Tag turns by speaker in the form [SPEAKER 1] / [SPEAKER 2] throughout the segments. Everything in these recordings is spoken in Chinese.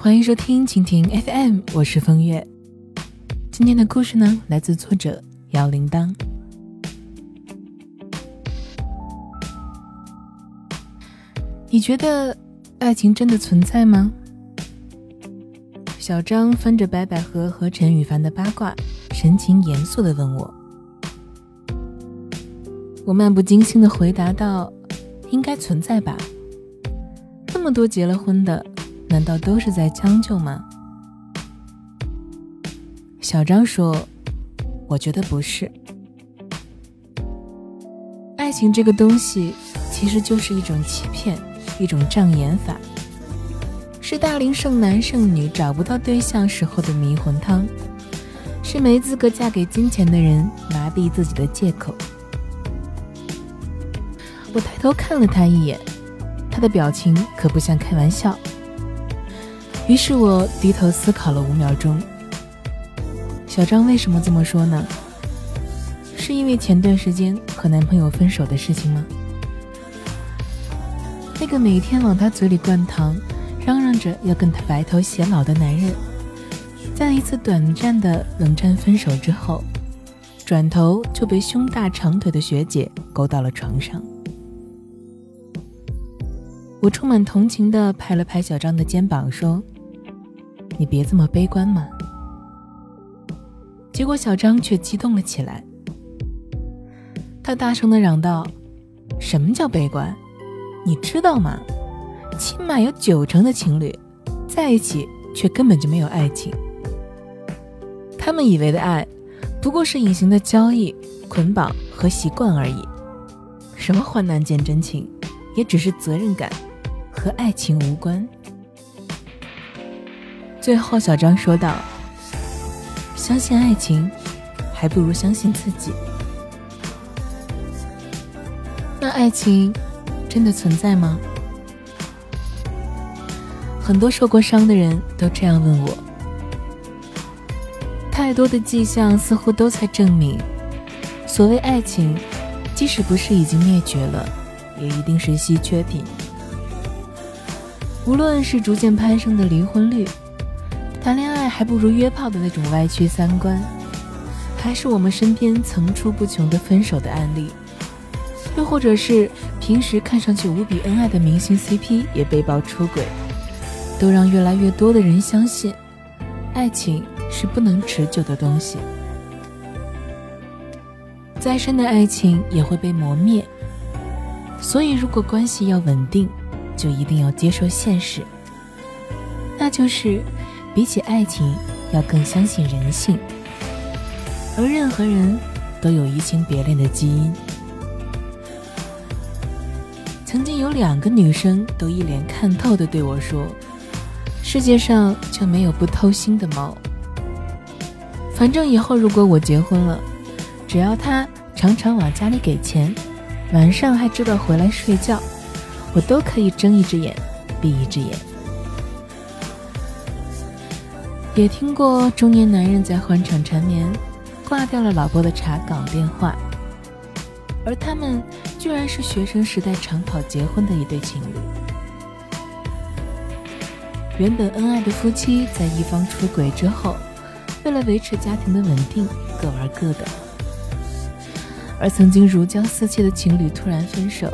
[SPEAKER 1] 欢迎收听蜻蜓 FM，我是风月。今天的故事呢，来自作者摇铃铛。你觉得爱情真的存在吗？小张翻着白百合和陈羽凡的八卦，神情严肃的问我。我漫不经心的回答道：“应该存在吧。那么多结了婚的。”难道都是在将就吗？小张说：“我觉得不是。爱情这个东西，其实就是一种欺骗，一种障眼法，是大龄剩男剩女找不到对象时候的迷魂汤，是没资格嫁给金钱的人麻痹自己的借口。”我抬头看了他一眼，他的表情可不像开玩笑。于是我低头思考了五秒钟。小张为什么这么说呢？是因为前段时间和男朋友分手的事情吗？那个每天往他嘴里灌糖，嚷嚷着要跟他白头偕老的男人，在一次短暂的冷战分手之后，转头就被胸大长腿的学姐勾到了床上。我充满同情地拍了拍小张的肩膀，说。你别这么悲观嘛！结果小张却激动了起来，他大声的嚷道：“什么叫悲观？你知道吗？起码有九成的情侣在一起，却根本就没有爱情。他们以为的爱，不过是隐形的交易、捆绑和习惯而已。什么患难见真情，也只是责任感，和爱情无关。”最后，小张说道：“相信爱情，还不如相信自己。那爱情真的存在吗？”很多受过伤的人都这样问我。太多的迹象似乎都在证明，所谓爱情，即使不是已经灭绝了，也一定是稀缺品。无论是逐渐攀升的离婚率。谈恋爱还不如约炮的那种歪曲三观，还是我们身边层出不穷的分手的案例，又或者是平时看上去无比恩爱的明星 CP 也被曝出轨，都让越来越多的人相信，爱情是不能持久的东西，再深的爱情也会被磨灭。所以，如果关系要稳定，就一定要接受现实，那就是。比起爱情，要更相信人性。而任何人都有移情别恋的基因。曾经有两个女生都一脸看透的对我说：“世界上就没有不偷腥的猫。反正以后如果我结婚了，只要他常常往家里给钱，晚上还知道回来睡觉，我都可以睁一只眼闭一只眼。”也听过中年男人在欢场缠绵，挂掉了老婆的查岗电话，而他们居然是学生时代长跑结婚的一对情侣。原本恩爱的夫妻，在一方出轨之后，为了维持家庭的稳定，各玩各的；而曾经如胶似漆的情侣突然分手，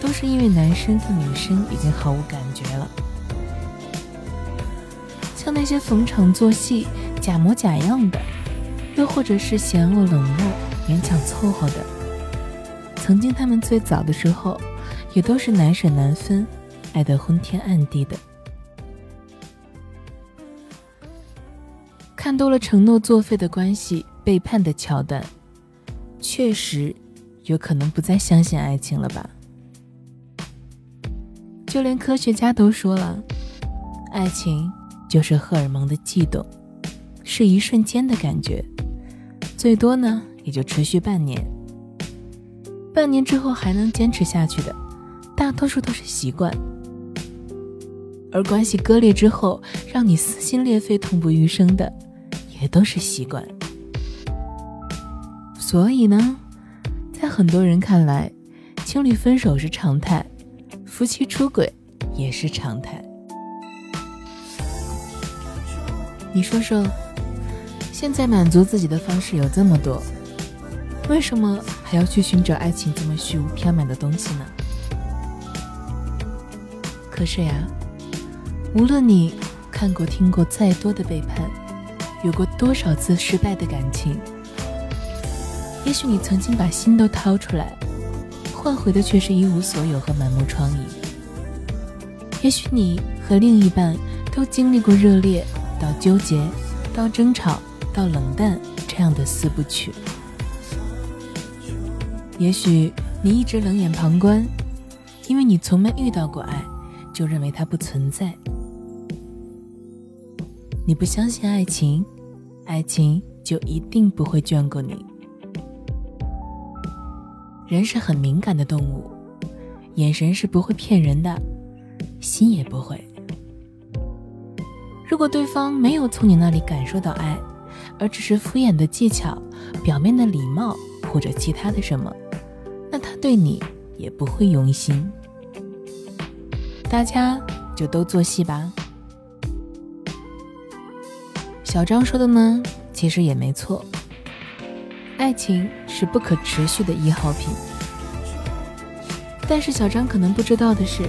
[SPEAKER 1] 都是因为男生对女生已经毫无感觉了。那些逢场作戏、假模假样的，又或者是嫌恶冷漠、勉强凑合的，曾经他们最早的时候，也都是难舍难分、爱得昏天暗地的。看多了承诺作废的关系、背叛的桥段，确实有可能不再相信爱情了吧？就连科学家都说了，爱情。就是荷尔蒙的悸动，是一瞬间的感觉，最多呢也就持续半年。半年之后还能坚持下去的，大多数都是习惯；而关系割裂之后让你撕心裂肺、痛不欲生的，也都是习惯。所以呢，在很多人看来，情侣分手是常态，夫妻出轨也是常态。你说说，现在满足自己的方式有这么多，为什么还要去寻找爱情这么虚无缥缈的东西呢？可是呀，无论你看过、听过再多的背叛，有过多少次失败的感情，也许你曾经把心都掏出来，换回的却是一无所有和满目疮痍。也许你和另一半都经历过热烈到纠结，到争吵，到冷淡这样的四部曲。也许你一直冷眼旁观，因为你从没遇到过爱。就认为它不存在。你不相信爱情，爱情就一定不会眷顾你。人是很敏感的动物，眼神是不会骗人的，心也不会。如果对方没有从你那里感受到爱，而只是敷衍的技巧、表面的礼貌或者其他的什么，那他对你也不会用心。大家就都做戏吧。小张说的呢，其实也没错。爱情是不可持续的易耗品，但是小张可能不知道的是，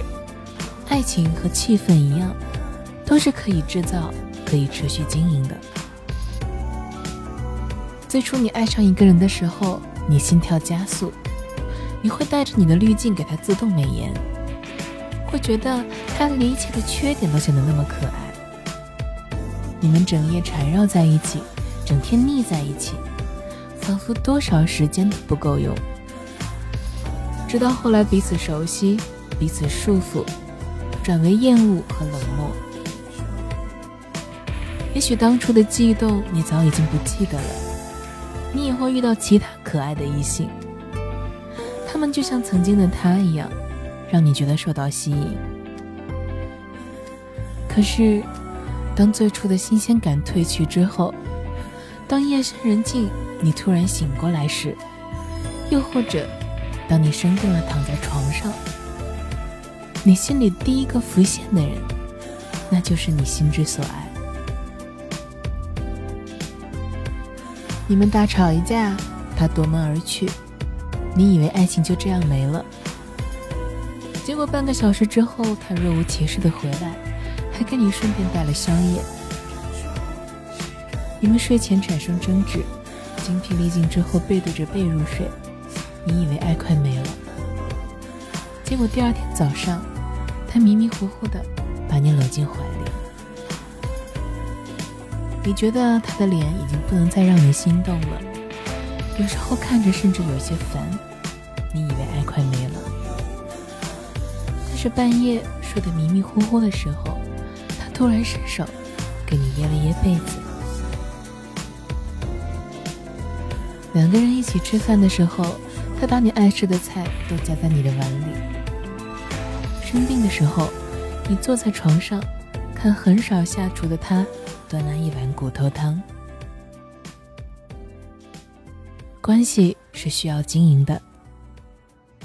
[SPEAKER 1] 爱情和气氛一样，都是可以制造、可以持续经营的。最初你爱上一个人的时候，你心跳加速，你会带着你的滤镜给他自动美颜。会觉得他的一切的缺点都显得那么可爱。你们整夜缠绕在一起，整天腻在一起，仿佛多少时间都不够用。直到后来彼此熟悉，彼此束缚，转为厌恶和冷漠。也许当初的悸动你早已经不记得了。你也会遇到其他可爱的异性，他们就像曾经的他一样。让你觉得受到吸引，可是，当最初的新鲜感褪去之后，当夜深人静你突然醒过来时，又或者当你生病了躺在床上，你心里第一个浮现的人，那就是你心之所爱。你们大吵一架，他夺门而去，你以为爱情就这样没了。结果半个小时之后，他若无其事的回来，还给你顺便带了宵夜。你们睡前产生争执，精疲力尽之后背对着背入睡，你以为爱快没了。结果第二天早上，他迷迷糊糊的把你搂进怀里。你觉得他的脸已经不能再让你心动了，有时候看着甚至有些烦。你以为爱快没了。但是半夜睡得迷迷糊糊的时候，他突然伸手给你掖了掖被子。两个人一起吃饭的时候，他把你爱吃的菜都夹在你的碗里。生病的时候，你坐在床上，看很少下厨的他端来一碗骨头汤。关系是需要经营的，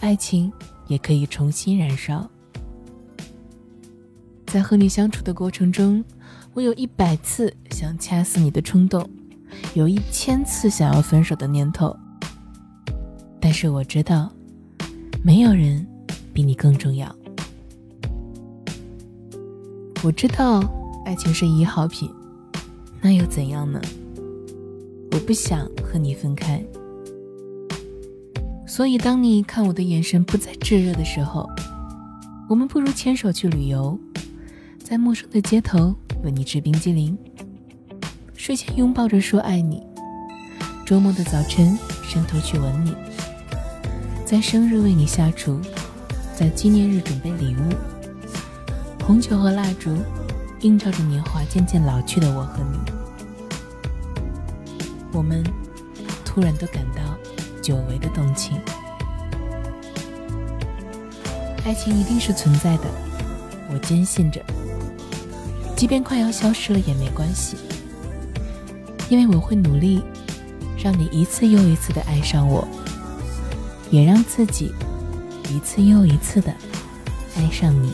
[SPEAKER 1] 爱情也可以重新燃烧。在和你相处的过程中，我有一百次想掐死你的冲动，有一千次想要分手的念头。但是我知道，没有人比你更重要。我知道爱情是一号品，那又怎样呢？我不想和你分开。所以，当你看我的眼神不再炙热的时候，我们不如牵手去旅游。在陌生的街头为你吃冰激凌，睡前拥抱着说爱你，周末的早晨伸头去吻你，在生日为你下厨，在纪念日准备礼物，红酒和蜡烛映照着年华渐渐老去的我和你，我们突然都感到久违的动情。爱情一定是存在的，我坚信着。即便快要消失了也没关系，因为我会努力，让你一次又一次的爱上我，也让自己一次又一次的爱上你。